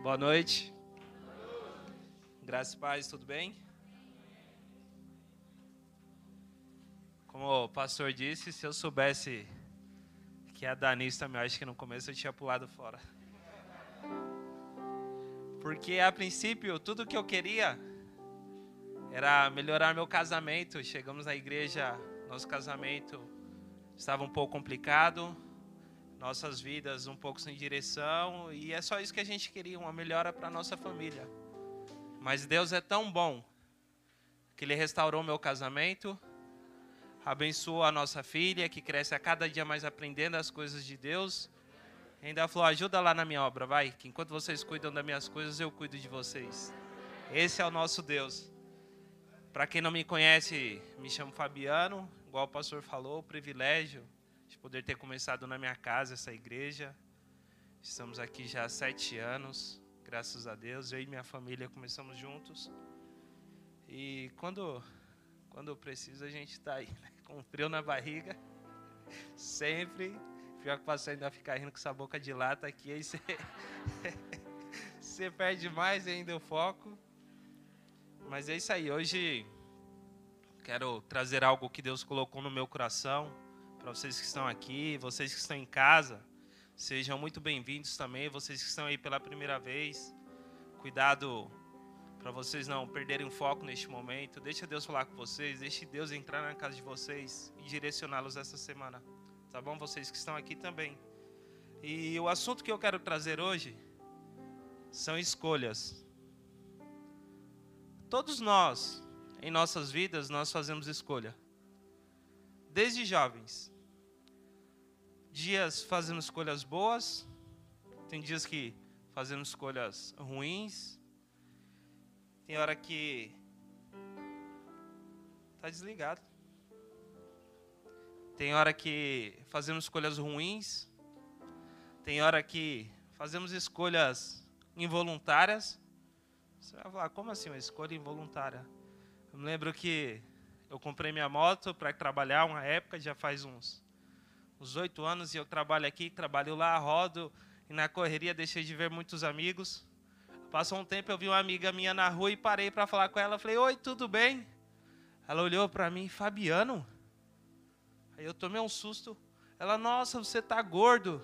Boa noite. Graças e paz, tudo bem? Como o pastor disse, se eu soubesse que a Danis também, acho que no começo eu tinha pulado fora. Porque a princípio, tudo que eu queria era melhorar meu casamento. Chegamos na igreja, nosso casamento estava um pouco complicado, nossas vidas um pouco sem direção, e é só isso que a gente queria, uma melhora para nossa família. Mas Deus é tão bom que Ele restaurou meu casamento, abençoou a nossa filha, que cresce a cada dia mais aprendendo as coisas de Deus. Ainda falou: ajuda lá na minha obra, vai, que enquanto vocês cuidam das minhas coisas, eu cuido de vocês. Esse é o nosso Deus. Para quem não me conhece, me chamo Fabiano, igual o pastor falou, privilégio de poder ter começado na minha casa essa igreja. Estamos aqui já há sete anos, graças a Deus. Eu e minha família começamos juntos. E quando, quando precisa, a gente está aí, né? com frio na barriga, sempre. Pior que o pastor ainda fica rindo com essa boca de lata aqui, aí você perde mais ainda o foco. Mas é isso aí, hoje quero trazer algo que Deus colocou no meu coração para vocês que estão aqui, vocês que estão em casa, sejam muito bem-vindos também. Vocês que estão aí pela primeira vez, cuidado para vocês não perderem o foco neste momento. Deixa Deus falar com vocês, deixe Deus entrar na casa de vocês e direcioná-los essa semana. Tá bom? Vocês que estão aqui também. E o assunto que eu quero trazer hoje são escolhas. Todos nós, em nossas vidas, nós fazemos escolha. Desde jovens dias fazemos escolhas boas, tem dias que fazemos escolhas ruins, tem hora que tá desligado. Tem hora que fazemos escolhas ruins, tem hora que fazemos escolhas involuntárias. Você vai falar, como assim uma escolha involuntária? Eu me lembro que eu comprei minha moto para trabalhar uma época, já faz uns uns oito anos, e eu trabalho aqui, trabalho lá, rodo, e na correria deixei de ver muitos amigos. Passou um tempo, eu vi uma amiga minha na rua e parei para falar com ela. Falei, oi, tudo bem? Ela olhou para mim, Fabiano? Aí eu tomei um susto. Ela, nossa, você tá gordo.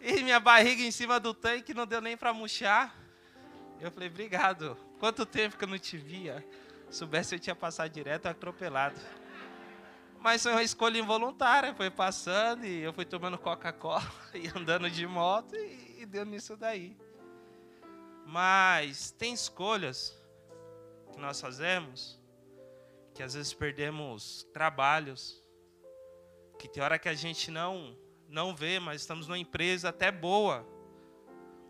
E minha barriga em cima do tanque não deu nem para murchar. Eu falei, obrigado. Quanto tempo que eu não te via? Se soubesse, eu tinha passado direto atropelado. Mas foi uma escolha involuntária, foi passando e eu fui tomando Coca-Cola e andando de moto e, e deu nisso daí. Mas tem escolhas que nós fazemos que às vezes perdemos trabalhos, que tem hora que a gente não não vê, mas estamos numa empresa até boa,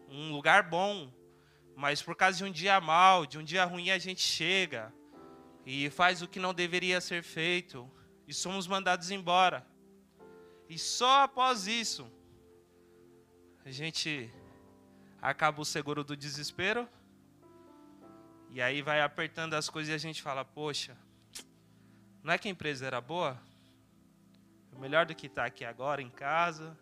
um lugar bom, mas por causa de um dia mal, de um dia ruim a gente chega e faz o que não deveria ser feito e somos mandados embora. E só após isso, a gente acaba o seguro do desespero. E aí vai apertando as coisas e a gente fala: Poxa, não é que a empresa era boa? É melhor do que estar tá aqui agora em casa.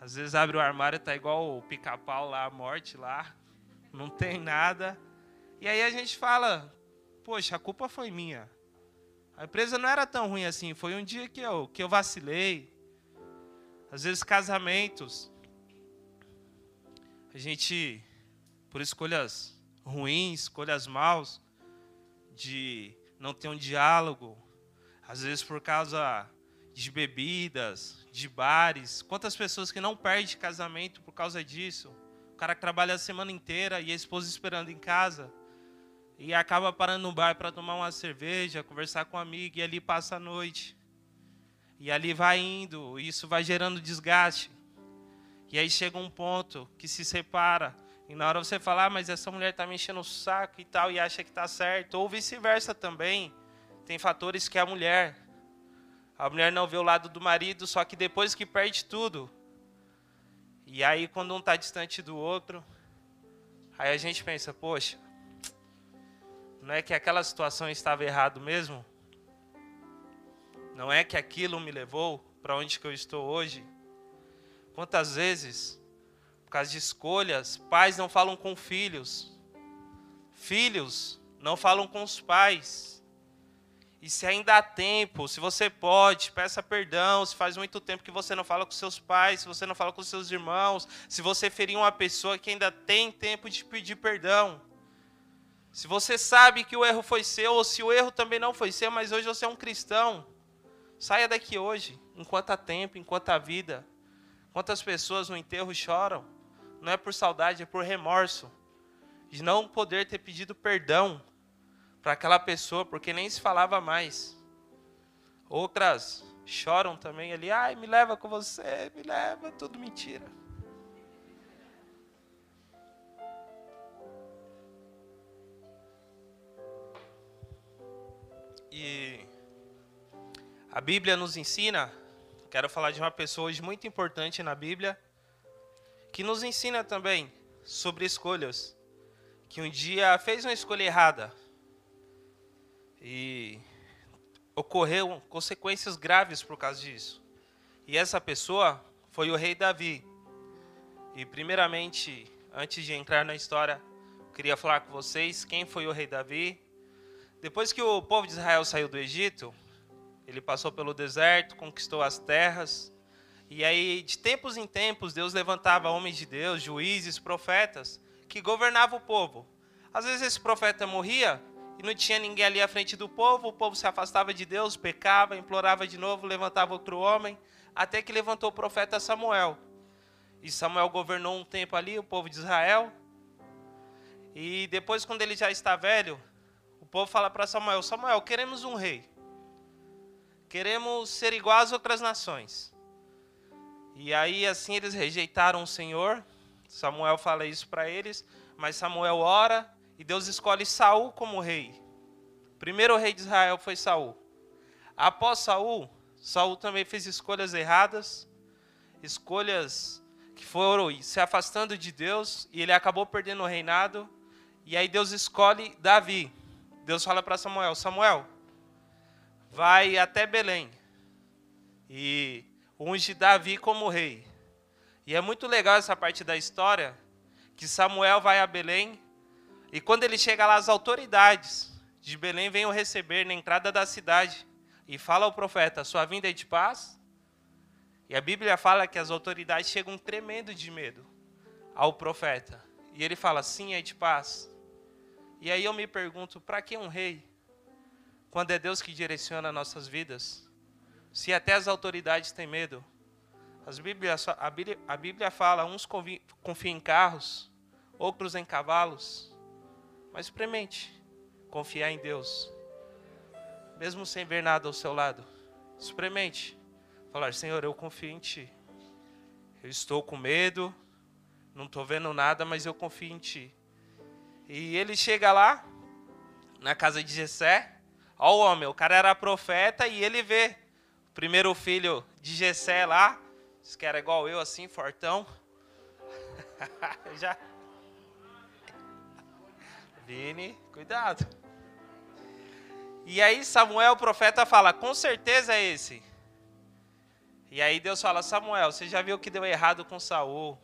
Às vezes abre o armário e está igual o pica-pau lá, a morte lá. Não tem nada. E aí a gente fala: Poxa, a culpa foi minha. A empresa não era tão ruim assim. Foi um dia que eu, que eu vacilei. Às vezes, casamentos. A gente, por escolhas ruins, escolhas maus, de não ter um diálogo. Às vezes, por causa de bebidas, de bares. Quantas pessoas que não perdem casamento por causa disso? O cara que trabalha a semana inteira e a esposa esperando em casa e acaba parando no bar para tomar uma cerveja, conversar com um amigo e ali passa a noite. E ali vai indo, isso vai gerando desgaste. E aí chega um ponto que se separa. E na hora você fala, ah, mas essa mulher está me enchendo o saco e tal, e acha que está certo. Ou vice-versa também. Tem fatores que a mulher. A mulher não vê o lado do marido, só que depois que perde tudo. E aí, quando um está distante do outro, aí a gente pensa, poxa, não é que aquela situação estava errado mesmo? Não é que aquilo me levou para onde que eu estou hoje? Quantas vezes, por causa de escolhas, pais não falam com filhos, filhos não falam com os pais. E se ainda há tempo, se você pode, peça perdão. Se faz muito tempo que você não fala com seus pais, se você não fala com seus irmãos, se você feriu uma pessoa que ainda tem tempo de pedir perdão. Se você sabe que o erro foi seu, ou se o erro também não foi seu, mas hoje você é um cristão, saia daqui hoje, enquanto há tempo, enquanto há vida. Quantas pessoas no enterro choram? Não é por saudade, é por remorso. De não poder ter pedido perdão para aquela pessoa, porque nem se falava mais. Outras choram também ali, ai, me leva com você, me leva, tudo mentira. A Bíblia nos ensina, quero falar de uma pessoa hoje muito importante na Bíblia, que nos ensina também sobre escolhas, que um dia fez uma escolha errada e ocorreu consequências graves por causa disso. E essa pessoa foi o rei Davi. E primeiramente, antes de entrar na história, queria falar com vocês quem foi o rei Davi depois que o povo de Israel saiu do Egito, ele passou pelo deserto, conquistou as terras. E aí, de tempos em tempos, Deus levantava homens de Deus, juízes, profetas, que governavam o povo. Às vezes esse profeta morria e não tinha ninguém ali à frente do povo, o povo se afastava de Deus, pecava, implorava de novo, levantava outro homem, até que levantou o profeta Samuel. E Samuel governou um tempo ali, o povo de Israel. E depois, quando ele já está velho, povo fala para Samuel: Samuel, queremos um rei. Queremos ser igual às outras nações. E aí, assim, eles rejeitaram o Senhor. Samuel fala isso para eles. Mas Samuel ora e Deus escolhe Saul como rei. O primeiro rei de Israel foi Saul. Após Saul, Saul também fez escolhas erradas, escolhas que foram se afastando de Deus, e ele acabou perdendo o reinado. E aí Deus escolhe Davi. Deus fala para Samuel: Samuel, vai até Belém e unge Davi como rei. E é muito legal essa parte da história, que Samuel vai a Belém e quando ele chega lá, as autoridades de Belém vêm o receber na entrada da cidade e fala ao profeta: Sua vinda é de paz? E a Bíblia fala que as autoridades chegam tremendo de medo ao profeta. E ele fala: Sim, é de paz. E aí eu me pergunto, para que um rei? Quando é Deus que direciona nossas vidas? Se até as autoridades têm medo. As a, Bíblia, a Bíblia fala, uns confiam em carros, outros em cavalos. Mas experimente confiar em Deus. Mesmo sem ver nada ao seu lado. Experimente. Falar, Senhor, eu confio em Ti. Eu estou com medo, não estou vendo nada, mas eu confio em Ti. E ele chega lá, na casa de Jessé. Ó o homem, o cara era profeta e ele vê o primeiro filho de Jessé lá, que era igual eu, assim, fortão. Já. Vini, cuidado. E aí Samuel, o profeta, fala: com certeza é esse. E aí Deus fala: Samuel, você já viu o que deu errado com Saul?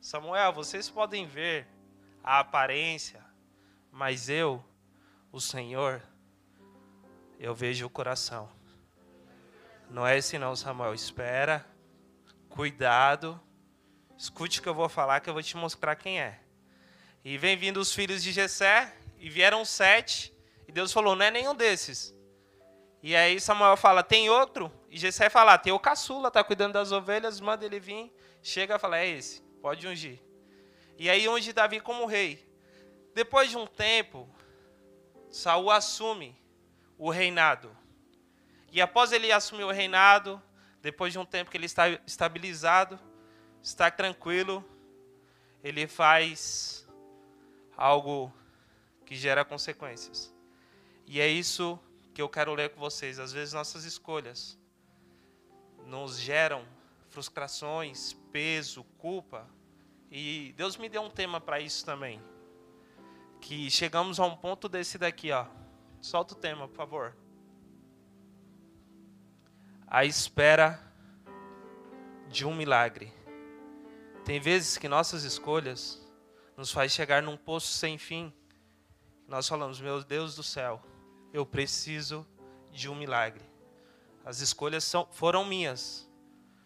Samuel, vocês podem ver a aparência, mas eu, o Senhor, eu vejo o coração. Não é esse não, Samuel. Espera, cuidado, escute o que eu vou falar, que eu vou te mostrar quem é. E vem vindo os filhos de Jessé, e vieram sete, e Deus falou, não é nenhum desses. E aí Samuel fala, tem outro? E Jessé fala, tem o caçula, tá cuidando das ovelhas, manda ele vir. Chega e fala, é esse, pode ungir. E aí unge Davi como rei. Depois de um tempo, Saul assume o reinado. E após ele assumir o reinado, depois de um tempo que ele está estabilizado, está tranquilo, ele faz algo que gera consequências. E é isso que eu quero ler com vocês. Às vezes nossas escolhas nos geram frustrações, peso, culpa, e Deus me deu um tema para isso também. Que chegamos a um ponto desse daqui, ó. Solta o tema, por favor. A espera de um milagre. Tem vezes que nossas escolhas nos faz chegar num poço sem fim. Nós falamos, meu Deus do céu, eu preciso de um milagre. As escolhas são, foram minhas,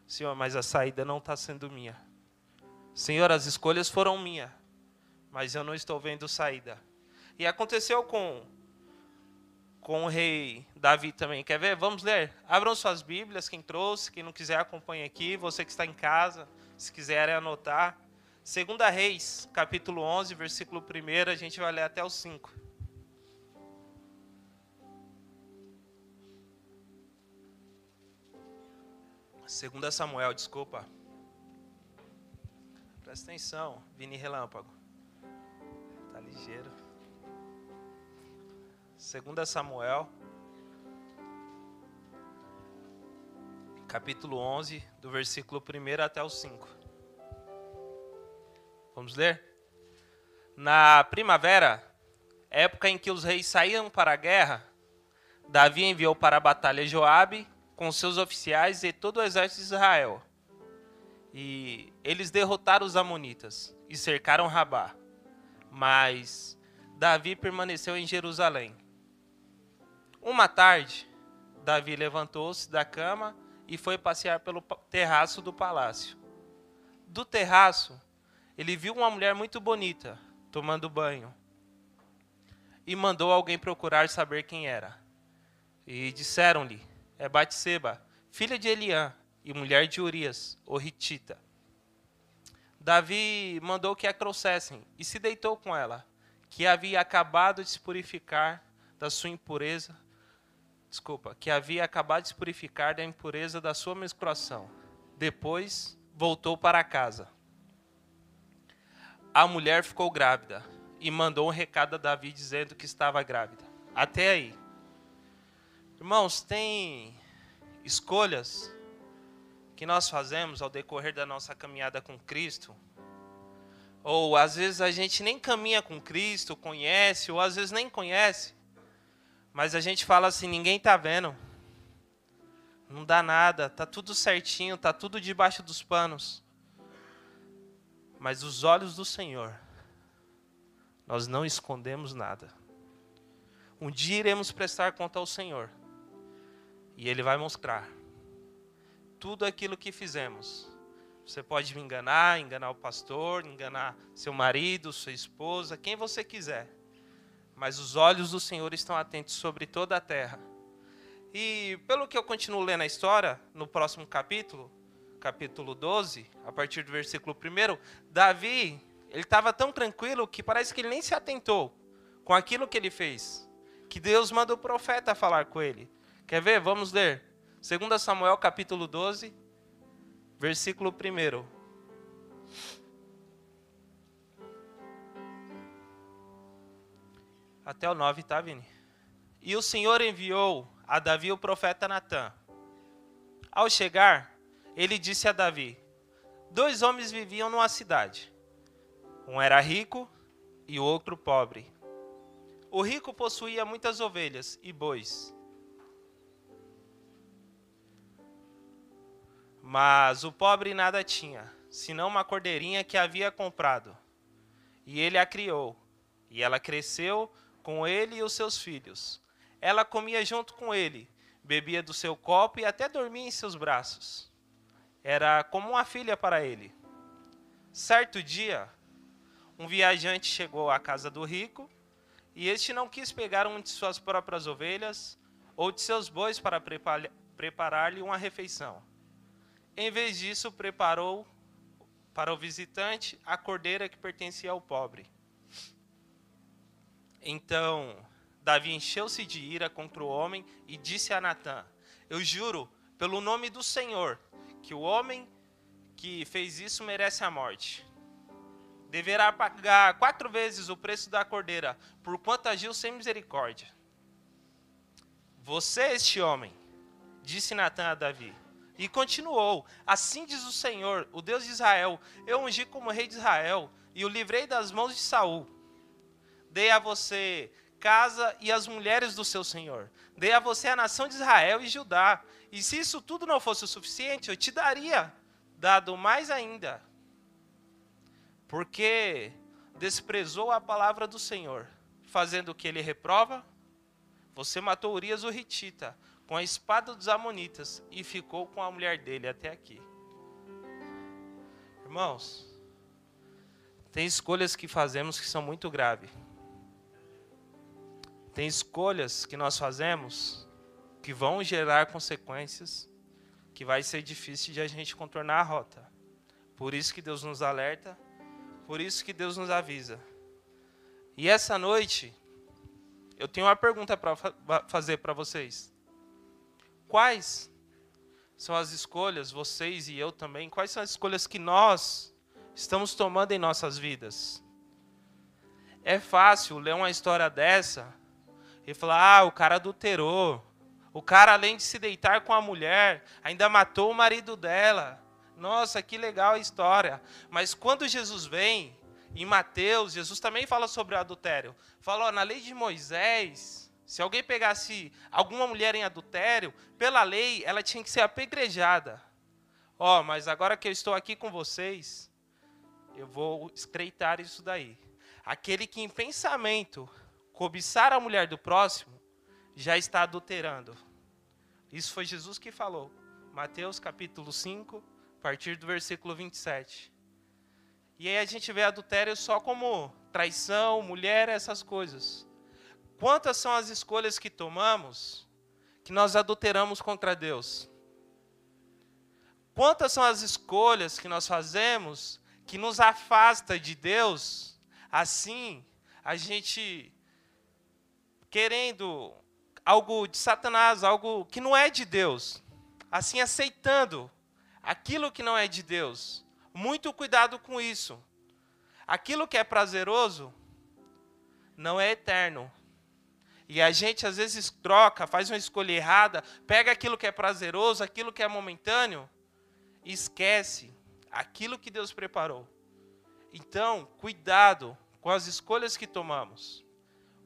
Senhor, mas a saída não está sendo minha. Senhor, as escolhas foram minhas, mas eu não estou vendo saída. E aconteceu com com o rei Davi também. Quer ver? Vamos ler. Abram suas Bíblias, quem trouxe, quem não quiser acompanha aqui, você que está em casa, se quiser anotar. Segunda Reis, capítulo 11, versículo 1, a gente vai ler até o 5. Segunda Samuel, desculpa. Presta atenção, Vini Relâmpago. Tá ligeiro. Segunda Samuel, capítulo 11, do versículo 1 até o 5. Vamos ler? Na primavera, época em que os reis saíam para a guerra, Davi enviou para a batalha Joabe com seus oficiais e todo o exército de Israel. E eles derrotaram os amonitas e cercaram Rabá. Mas Davi permaneceu em Jerusalém. Uma tarde, Davi levantou-se da cama e foi passear pelo terraço do palácio. Do terraço, ele viu uma mulher muito bonita tomando banho e mandou alguém procurar saber quem era. E disseram-lhe: é Batseba, filha de Eliã e mulher de Urias, o Hitita. Davi mandou que a trouxessem e se deitou com ela, que havia acabado de se purificar da sua impureza. Desculpa, que havia acabado de se purificar da impureza da sua menstruação. Depois voltou para casa. A mulher ficou grávida e mandou um recado a Davi dizendo que estava grávida. Até aí. Irmãos, tem escolhas que nós fazemos ao decorrer da nossa caminhada com Cristo, ou às vezes a gente nem caminha com Cristo, conhece, ou às vezes nem conhece, mas a gente fala assim: ninguém está vendo, não dá nada, tá tudo certinho, tá tudo debaixo dos panos. Mas os olhos do Senhor, nós não escondemos nada. Um dia iremos prestar conta ao Senhor. E ele vai mostrar tudo aquilo que fizemos. Você pode me enganar, enganar o pastor, enganar seu marido, sua esposa, quem você quiser. Mas os olhos do Senhor estão atentos sobre toda a terra. E pelo que eu continuo lendo a história, no próximo capítulo, capítulo 12, a partir do versículo 1, Davi, ele estava tão tranquilo que parece que ele nem se atentou com aquilo que ele fez. Que Deus manda o profeta falar com ele. Quer ver? Vamos ler. 2 Samuel capítulo 12, versículo 1. Até o 9, tá, Vini? E o Senhor enviou a Davi o profeta Natã. Ao chegar, ele disse a Davi: Dois homens viviam numa cidade. Um era rico e o outro pobre. O rico possuía muitas ovelhas e bois Mas o pobre nada tinha, senão uma cordeirinha que havia comprado. E ele a criou, e ela cresceu com ele e os seus filhos. Ela comia junto com ele, bebia do seu copo e até dormia em seus braços. Era como uma filha para ele. Certo dia, um viajante chegou à casa do rico, e este não quis pegar uma de suas próprias ovelhas ou de seus bois para preparar-lhe uma refeição. Em vez disso, preparou para o visitante a cordeira que pertencia ao pobre. Então, Davi encheu-se de ira contra o homem e disse a Natã: Eu juro, pelo nome do Senhor, que o homem que fez isso merece a morte. Deverá pagar quatro vezes o preço da cordeira, por quanto agiu sem misericórdia. Você, este homem, disse Natã a Davi, e continuou: Assim diz o Senhor, o Deus de Israel: Eu ungi como rei de Israel e o livrei das mãos de Saul. Dei a você casa e as mulheres do seu senhor. Dei a você a nação de Israel e Judá. E se isso tudo não fosse o suficiente, eu te daria dado mais ainda. porque desprezou a palavra do Senhor, fazendo o que ele reprova. Você matou Urias o Hitita com a espada dos Amonitas e ficou com a mulher dele até aqui. Irmãos, tem escolhas que fazemos que são muito graves. Tem escolhas que nós fazemos que vão gerar consequências que vai ser difícil de a gente contornar a rota. Por isso que Deus nos alerta, por isso que Deus nos avisa. E essa noite, eu tenho uma pergunta para fazer para vocês. Quais são as escolhas, vocês e eu também, quais são as escolhas que nós estamos tomando em nossas vidas? É fácil ler uma história dessa e falar: ah, o cara adulterou. O cara, além de se deitar com a mulher, ainda matou o marido dela. Nossa, que legal a história. Mas quando Jesus vem, em Mateus, Jesus também fala sobre o adultério. Falou, na lei de Moisés, se alguém pegasse alguma mulher em adultério, pela lei, ela tinha que ser apedrejada. Ó, mas agora que eu estou aqui com vocês, eu vou estreitar isso daí. Aquele que em pensamento cobiçar a mulher do próximo, já está adulterando. Isso foi Jesus que falou. Mateus capítulo 5, a partir do versículo 27. E aí a gente vê adultério só como traição, mulher, essas coisas. Quantas são as escolhas que tomamos que nós adulteramos contra Deus? Quantas são as escolhas que nós fazemos que nos afasta de Deus? Assim, a gente querendo algo de Satanás, algo que não é de Deus, assim aceitando aquilo que não é de Deus. Muito cuidado com isso. Aquilo que é prazeroso não é eterno. E a gente às vezes troca, faz uma escolha errada, pega aquilo que é prazeroso, aquilo que é momentâneo, e esquece aquilo que Deus preparou. Então, cuidado com as escolhas que tomamos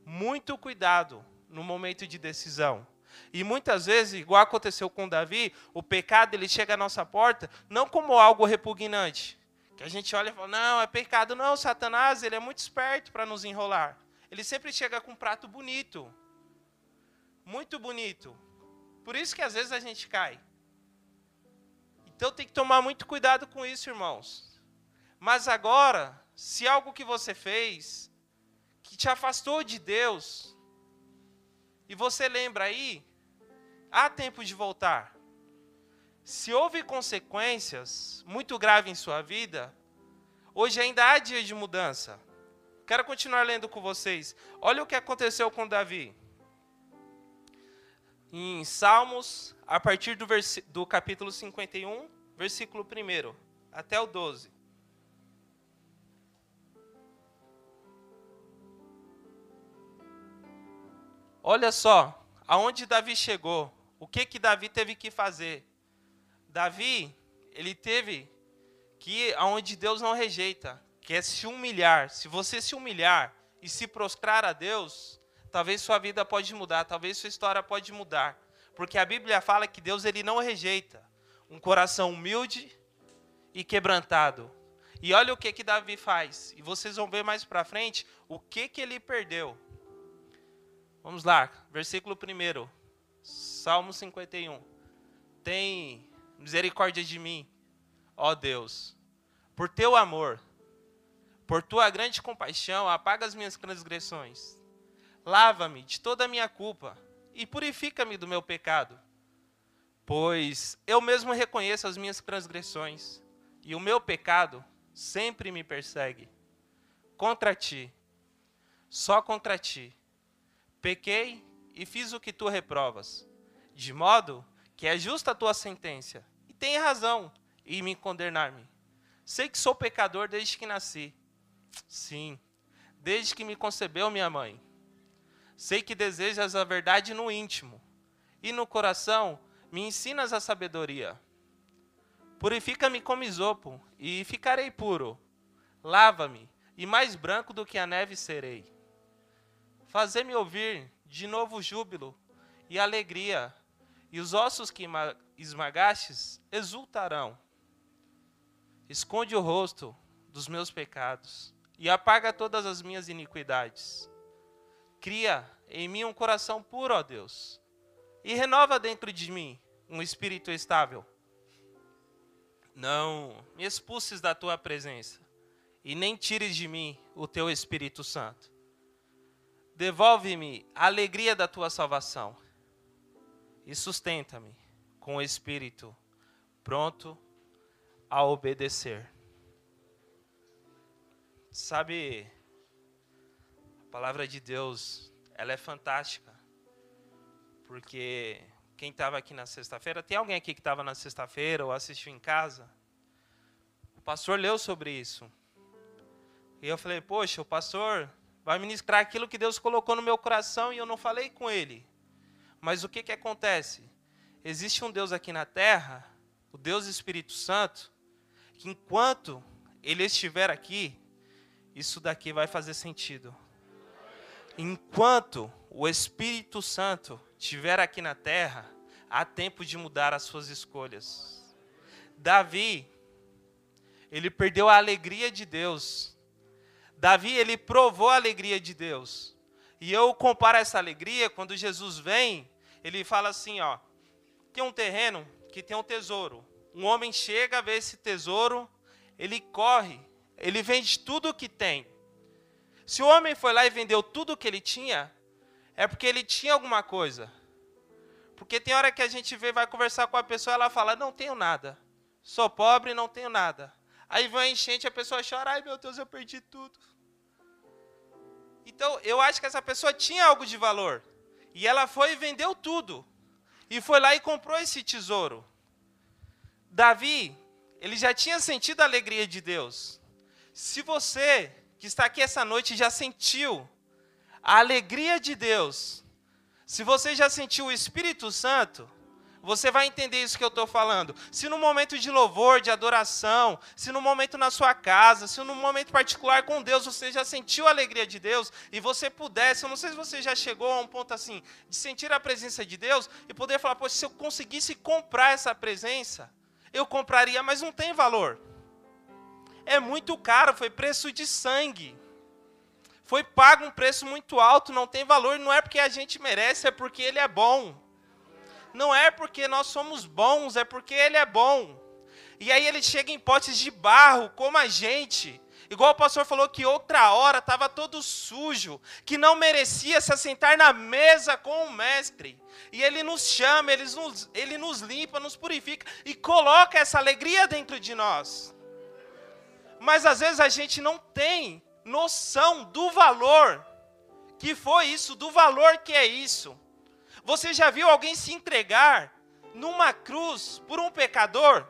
muito cuidado no momento de decisão. E muitas vezes, igual aconteceu com Davi, o pecado ele chega à nossa porta não como algo repugnante, que a gente olha e fala: "Não, é pecado não, Satanás, ele é muito esperto para nos enrolar". Ele sempre chega com um prato bonito. Muito bonito. Por isso que às vezes a gente cai. Então tem que tomar muito cuidado com isso, irmãos. Mas agora, se algo que você fez que te afastou de Deus, e você lembra aí, há tempo de voltar. Se houve consequências muito graves em sua vida, hoje ainda há dia de mudança. Quero continuar lendo com vocês. Olha o que aconteceu com Davi. Em Salmos, a partir do, do capítulo 51, versículo 1 até o 12. Olha só, aonde Davi chegou, o que que Davi teve que fazer? Davi, ele teve que aonde Deus não rejeita, que é se humilhar. Se você se humilhar e se prostrar a Deus, talvez sua vida pode mudar, talvez sua história pode mudar, porque a Bíblia fala que Deus ele não rejeita um coração humilde e quebrantado. E olha o que que Davi faz. E vocês vão ver mais para frente o que que ele perdeu. Vamos lá, versículo 1, Salmo 51. Tem misericórdia de mim, ó Deus, por teu amor, por tua grande compaixão, apaga as minhas transgressões. Lava-me de toda a minha culpa e purifica-me do meu pecado. Pois eu mesmo reconheço as minhas transgressões e o meu pecado sempre me persegue. Contra ti, só contra ti Pequei e fiz o que tu reprovas, de modo que é justa a tua sentença, e tem razão em me condenar-me. Sei que sou pecador desde que nasci. Sim, desde que me concebeu minha mãe. Sei que desejas a verdade no íntimo, e no coração me ensinas a sabedoria. Purifica-me como isopo, e ficarei puro. Lava-me, e mais branco do que a neve serei. Fazer-me ouvir de novo júbilo e alegria, e os ossos que esmagastes exultarão. Esconde o rosto dos meus pecados e apaga todas as minhas iniquidades. Cria em mim um coração puro, ó Deus, e renova dentro de mim um espírito estável. Não me expulses da tua presença e nem tires de mim o teu Espírito Santo. Devolve-me a alegria da tua salvação e sustenta-me com o espírito pronto a obedecer. Sabe, a palavra de Deus, ela é fantástica. Porque quem estava aqui na sexta-feira, tem alguém aqui que estava na sexta-feira ou assistiu em casa? O pastor leu sobre isso. E eu falei, poxa, o pastor vai ministrar aquilo que Deus colocou no meu coração e eu não falei com ele. Mas o que, que acontece? Existe um Deus aqui na terra, o Deus Espírito Santo, que enquanto ele estiver aqui, isso daqui vai fazer sentido. Enquanto o Espírito Santo estiver aqui na terra, há tempo de mudar as suas escolhas. Davi, ele perdeu a alegria de Deus. Davi, ele provou a alegria de Deus. E eu comparo essa alegria quando Jesus vem ele fala assim, ó, tem um terreno que tem um tesouro. Um homem chega, vê esse tesouro, ele corre, ele vende tudo o que tem. Se o homem foi lá e vendeu tudo o que ele tinha, é porque ele tinha alguma coisa. Porque tem hora que a gente vê, vai conversar com a pessoa, ela fala: "Não tenho nada. Sou pobre, não tenho nada". Aí vem a enchente, a pessoa chora: "Ai, meu Deus, eu perdi tudo". Então, eu acho que essa pessoa tinha algo de valor. E ela foi e vendeu tudo. E foi lá e comprou esse tesouro. Davi, ele já tinha sentido a alegria de Deus. Se você que está aqui essa noite já sentiu a alegria de Deus, se você já sentiu o Espírito Santo, você vai entender isso que eu estou falando. Se no momento de louvor, de adoração, se no momento na sua casa, se no momento particular com Deus, você já sentiu a alegria de Deus e você pudesse, eu não sei se você já chegou a um ponto assim, de sentir a presença de Deus e poder falar, poxa, se eu conseguisse comprar essa presença, eu compraria, mas não tem valor. É muito caro, foi preço de sangue. Foi pago um preço muito alto, não tem valor, não é porque a gente merece, é porque ele é bom não é porque nós somos bons, é porque Ele é bom. E aí ele chega em potes de barro, como a gente. Igual o pastor falou que outra hora estava todo sujo, que não merecia se assentar na mesa com o mestre. E ele nos chama, ele nos, ele nos limpa, nos purifica e coloca essa alegria dentro de nós. Mas às vezes a gente não tem noção do valor que foi isso, do valor que é isso. Você já viu alguém se entregar numa cruz por um pecador?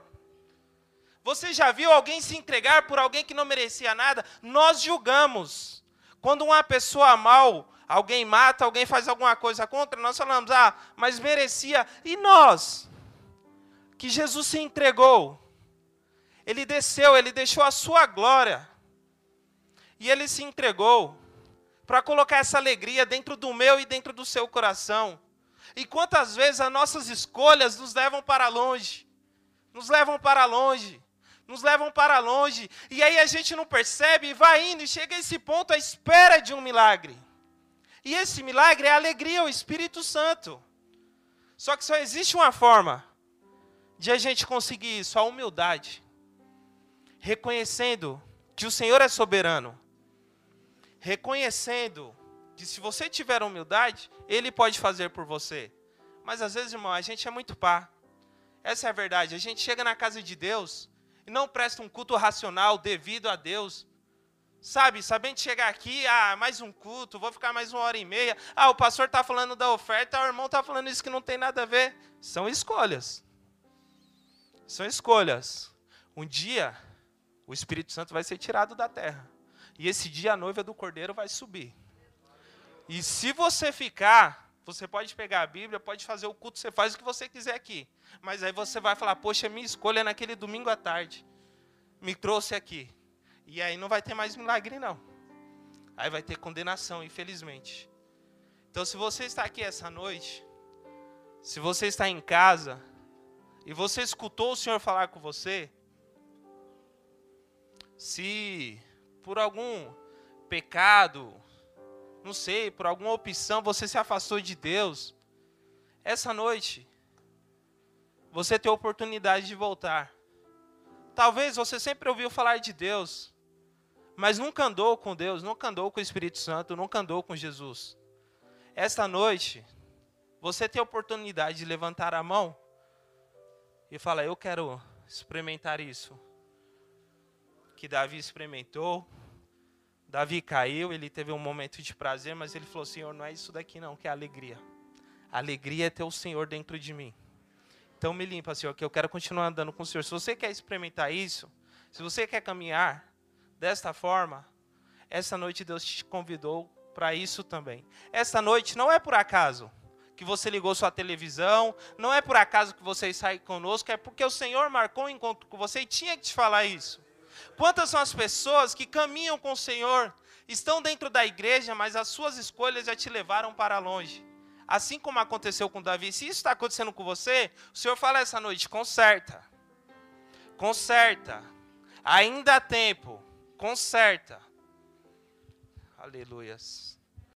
Você já viu alguém se entregar por alguém que não merecia nada? Nós julgamos. Quando uma pessoa mal, alguém mata, alguém faz alguma coisa contra, nós falamos: "Ah, mas merecia". E nós? Que Jesus se entregou. Ele desceu, ele deixou a sua glória. E ele se entregou para colocar essa alegria dentro do meu e dentro do seu coração. E quantas vezes as nossas escolhas nos levam para longe? Nos levam para longe. Nos levam para longe. E aí a gente não percebe e vai indo e chega a esse ponto à espera de um milagre. E esse milagre é a alegria, o Espírito Santo. Só que só existe uma forma de a gente conseguir isso, a humildade. Reconhecendo que o Senhor é soberano. Reconhecendo que se você tiver humildade, Ele pode fazer por você. Mas às vezes, irmão, a gente é muito pá. Essa é a verdade. A gente chega na casa de Deus e não presta um culto racional devido a Deus. Sabe, sabendo chegar aqui, ah, mais um culto, vou ficar mais uma hora e meia. Ah, o pastor está falando da oferta, o irmão está falando isso que não tem nada a ver. São escolhas. São escolhas. Um dia, o Espírito Santo vai ser tirado da terra. E esse dia a noiva do cordeiro vai subir. E se você ficar, você pode pegar a Bíblia, pode fazer o culto, você faz o que você quiser aqui. Mas aí você vai falar, poxa, minha escolha naquele domingo à tarde me trouxe aqui. E aí não vai ter mais milagre, não. Aí vai ter condenação, infelizmente. Então, se você está aqui essa noite, se você está em casa, e você escutou o Senhor falar com você, Se por algum pecado, não sei, por alguma opção você se afastou de Deus, essa noite você tem a oportunidade de voltar. Talvez você sempre ouviu falar de Deus, mas nunca andou com Deus, nunca andou com o Espírito Santo, nunca andou com Jesus. Esta noite, você tem a oportunidade de levantar a mão e falar: Eu quero experimentar isso. Que Davi experimentou. Davi caiu, ele teve um momento de prazer, mas ele falou: Senhor, não é isso daqui não, que é alegria. Alegria é ter o Senhor dentro de mim. Então me limpa, Senhor, que eu quero continuar andando com o Senhor. Se você quer experimentar isso, se você quer caminhar desta forma, essa noite Deus te convidou para isso também. Esta noite não é por acaso que você ligou sua televisão, não é por acaso que você sai conosco, é porque o Senhor marcou um encontro com você e tinha que te falar isso. Quantas são as pessoas que caminham com o Senhor, estão dentro da igreja, mas as suas escolhas já te levaram para longe? Assim como aconteceu com Davi, se isso está acontecendo com você, o Senhor fala essa noite: conserta, conserta, ainda há tempo, conserta. Aleluias.